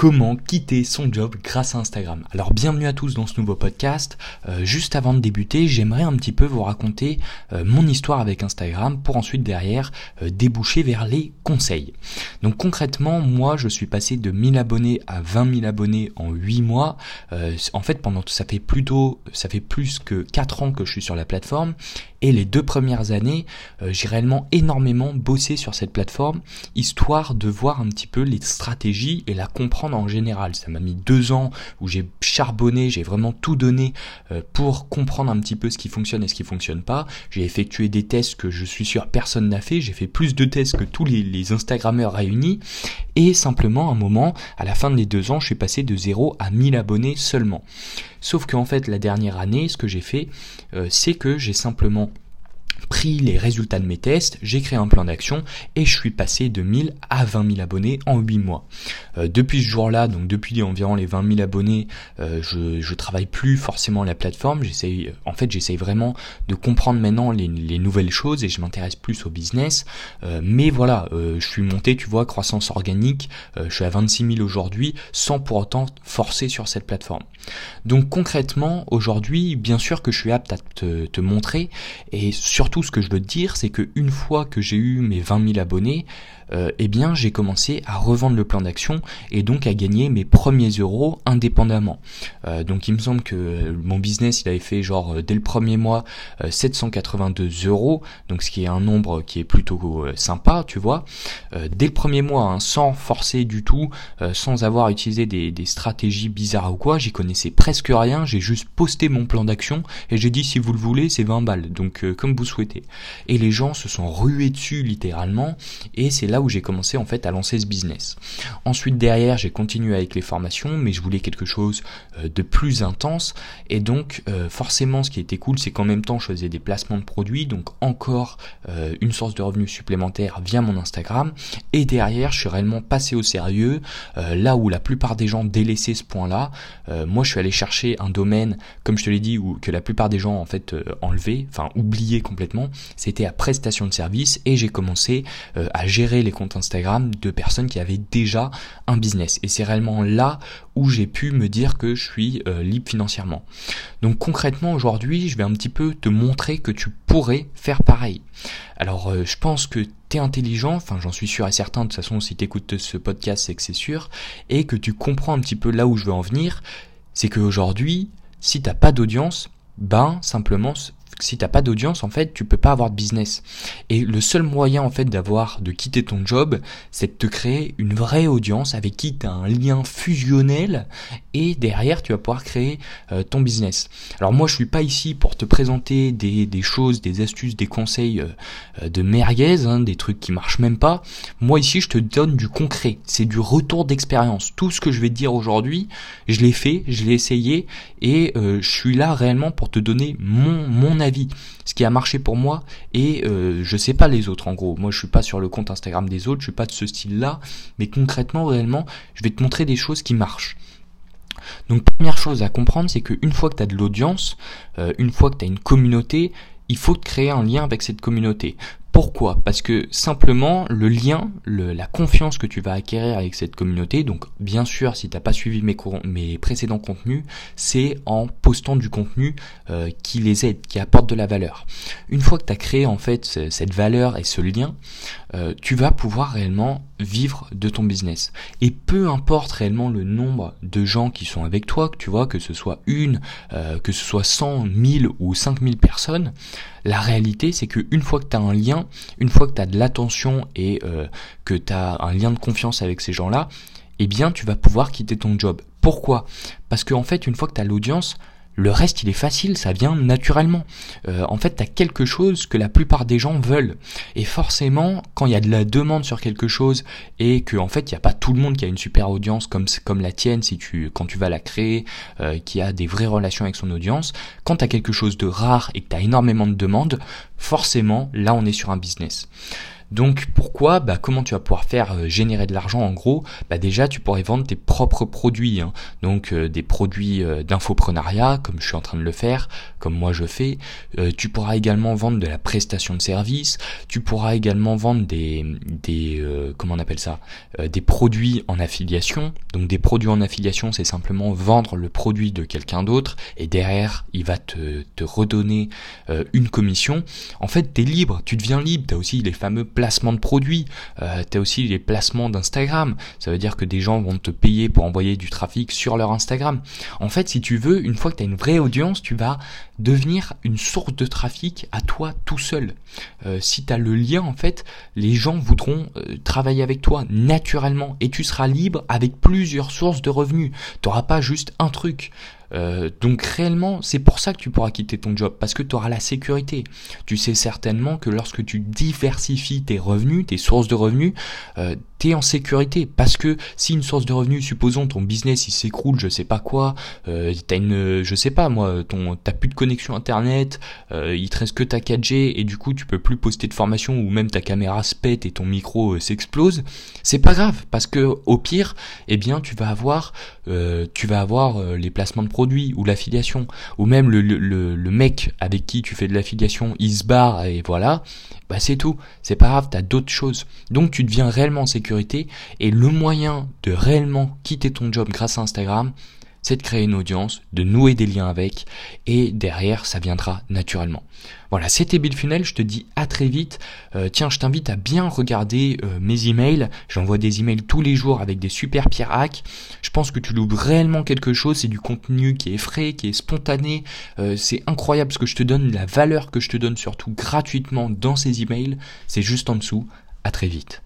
comment quitter son job grâce à Instagram. Alors bienvenue à tous dans ce nouveau podcast. Euh, juste avant de débuter, j'aimerais un petit peu vous raconter euh, mon histoire avec Instagram pour ensuite derrière euh, déboucher vers les conseils. Donc concrètement, moi je suis passé de 1000 abonnés à 20 000 abonnés en 8 mois. en fait, pendant ça fait plutôt ça fait plus que 4 ans que je suis sur la plateforme et les deux premières années, j'ai réellement énormément bossé sur cette plateforme histoire de voir un petit peu les stratégies et la comprendre en général. Ça m'a mis deux ans où j'ai charbonné, j'ai vraiment tout donné euh, pour comprendre un petit peu ce qui fonctionne et ce qui fonctionne pas. J'ai effectué des tests que je suis sûr personne n'a fait. J'ai fait plus de tests que tous les, les Instagrammeurs réunis. Et simplement, un moment, à la fin des deux ans, je suis passé de 0 à 1000 abonnés seulement. Sauf qu'en fait, la dernière année, ce que j'ai fait, euh, c'est que j'ai simplement pris les résultats de mes tests, j'ai créé un plan d'action et je suis passé de 1000 à 20 000 abonnés en 8 mois. Euh, depuis ce jour-là, donc depuis environ les 20 000 abonnés, euh, je, je travaille plus forcément la plateforme. J'essaye, en fait, j'essaye vraiment de comprendre maintenant les, les nouvelles choses et je m'intéresse plus au business. Euh, mais voilà, je suis monté, tu vois, croissance organique. je suis à 26 000 aujourd'hui, sans pour autant forcer sur cette plateforme. Donc concrètement, aujourd'hui, bien sûr que je suis apte à te, montrer et surtout tout ce que je veux te dire, c'est que une fois que j'ai eu mes 20 000 abonnés, euh, eh bien j'ai commencé à revendre le plan d'action et donc à gagner mes premiers euros indépendamment. Euh, donc il me semble que mon business il avait fait genre euh, dès le premier mois 782 euros, donc ce qui est un nombre qui est plutôt sympa, tu vois. dès le premier mois, hein, sans forcer du tout, sans avoir utilisé des, des stratégies bizarres ou quoi, j'y connaissais presque rien, j'ai juste posté mon plan d'action et j'ai dit si vous le voulez c'est 20 balles, donc comme vous souhaitez. Et les gens se sont rués dessus littéralement et c'est là où j'ai commencé en fait à lancer ce business. Ensuite derrière j'ai continué avec les formations mais je voulais quelque chose euh, de plus intense et donc euh, forcément ce qui était cool c'est qu'en même temps je faisais des placements de produits donc encore euh, une source de revenus supplémentaire via mon Instagram et derrière je suis réellement passé au sérieux là où la plupart des gens délaissaient ce point là moi je suis allé chercher un domaine comme je te l'ai dit où que la plupart des gens en fait enlevaient enfin oubliaient complètement c'était à prestation de service et j'ai commencé à gérer les comptes Instagram de personnes qui avaient déjà un business. Et c'est réellement là où j'ai pu me dire que je suis euh, libre financièrement. Donc concrètement aujourd'hui, je vais un petit peu te montrer que tu pourrais faire pareil. Alors euh, je pense que tu es intelligent, enfin j'en suis sûr et certain, de toute façon si tu écoutes ce podcast c'est que c'est sûr, et que tu comprends un petit peu là où je veux en venir, c'est qu'aujourd'hui, si t'as pas d'audience, ben simplement si t'as pas d'audience, en fait, tu peux pas avoir de business. Et le seul moyen, en fait, d'avoir, de quitter ton job, c'est de te créer une vraie audience avec qui tu as un lien fusionnel et derrière, tu vas pouvoir créer euh, ton business. Alors moi, je suis pas ici pour te présenter des, des choses, des astuces, des conseils euh, euh, de merguez, hein, des trucs qui marchent même pas. Moi, ici, je te donne du concret. C'est du retour d'expérience. Tout ce que je vais te dire aujourd'hui, je l'ai fait, je l'ai essayé et je suis là réellement pour te donner mon, mon avis ce qui a marché pour moi et euh, je sais pas les autres en gros. Moi je suis pas sur le compte Instagram des autres, je suis pas de ce style-là, mais concrètement réellement, je vais te montrer des choses qui marchent. Donc première chose à comprendre, c'est qu'une fois que tu as de l'audience, euh, une fois que tu as une communauté, il faut créer un lien avec cette communauté. Pourquoi? Parce que simplement le lien, la confiance que tu vas acquérir avec cette communauté, donc bien sûr si tu n'as pas suivi mes, précédents contenus, c'est en postant du contenu euh, qui les aide, qui apporte de la valeur. Une fois que tu as créé en fait cette valeur et ce lien, euh, tu vas pouvoir réellement vivre de ton business. Et peu importe réellement le nombre de gens qui sont avec toi, que tu vois, que ce soit une, euh, que ce soit 100, 1000 ou 5000 personnes, la réalité c'est qu'une fois que tu as un lien, une fois que tu as de l'attention et euh, que tu as un lien de confiance avec ces gens-là, eh bien tu vas pouvoir quitter ton job. Pourquoi? Parce qu'en fait, une fois que tu as l'audience, le reste, il est facile, ça vient naturellement. Euh, en fait, tu quelque chose que la plupart des gens veulent. Et forcément, quand il y a de la demande sur quelque chose et que en fait, il n'y a pas tout le monde qui a une super audience comme comme la tienne si tu quand tu vas la créer, euh, qui a des vraies relations avec son audience, quand tu as quelque chose de rare et que tu as énormément de demandes, forcément, là on est sur un business. Donc pourquoi bah, Comment tu vas pouvoir faire euh, générer de l'argent en gros? Bah, Déjà tu pourrais vendre tes propres produits, hein. donc euh, des produits euh, d'infoprenariat comme je suis en train de le faire, comme moi je fais. tu pourras également vendre de la prestation de service, tu pourras également vendre des, des comment on appelle ça? Des produits en affiliation. Donc des produits en affiliation c'est simplement vendre le produit de quelqu'un d'autre et derrière il va te, te redonner une commission. En fait tu es libre, tu deviens libre, tu as aussi les fameux placements de produits, euh, tu as aussi les placements d'Instagram. Ça veut dire que des gens vont te payer pour envoyer du trafic sur leur Instagram. En fait, si tu veux, une fois que tu as une vraie audience, tu vas devenir une source de trafic à toi tout seul. Euh, si tu as le lien, en fait, les gens voudront euh, travailler avec toi naturellement et tu seras libre avec plusieurs sources de revenus. Tu n'auras pas juste un truc. Euh, donc réellement, c'est pour ça que tu pourras quitter ton job, parce que tu auras la sécurité. Tu sais certainement que lorsque tu diversifies tes revenus, tes sources de revenus, euh, en sécurité. Parce que si une source de revenus, supposons ton business il s'écroule, je sais pas quoi, euh, t'as une, je sais pas moi, ton, t'as plus de connexion internet, euh, il te reste que ta 4G et du coup tu peux plus poster de formation ou même ta caméra se pète et ton micro s'explose, c'est pas grave. Parce que au pire, eh bien tu vas avoir, tu vas avoir les placements de ou l'affiliation, ou même le, le, le, mec avec qui tu fais de l'affiliation, il se barre et voilà, bah c'est tout, c'est pas grave, t'as d'autres choses. Donc tu deviens réellement en et le moyen de réellement quitter ton job grâce à Instagram, c'est de créer une audience, de nouer des liens avec, et derrière, ça viendra naturellement. Voilà, c'était Bill Funnel, je te dis à très vite. Euh, tiens, je t'invite à bien regarder euh, mes emails. J'envoie des emails tous les jours avec des super pierres hacks. Je pense que tu loupes réellement quelque chose, c'est du contenu qui est frais, qui est spontané. Euh, c'est incroyable ce que je te donne, la valeur que je te donne surtout gratuitement dans ces emails. C'est juste en dessous. À très vite.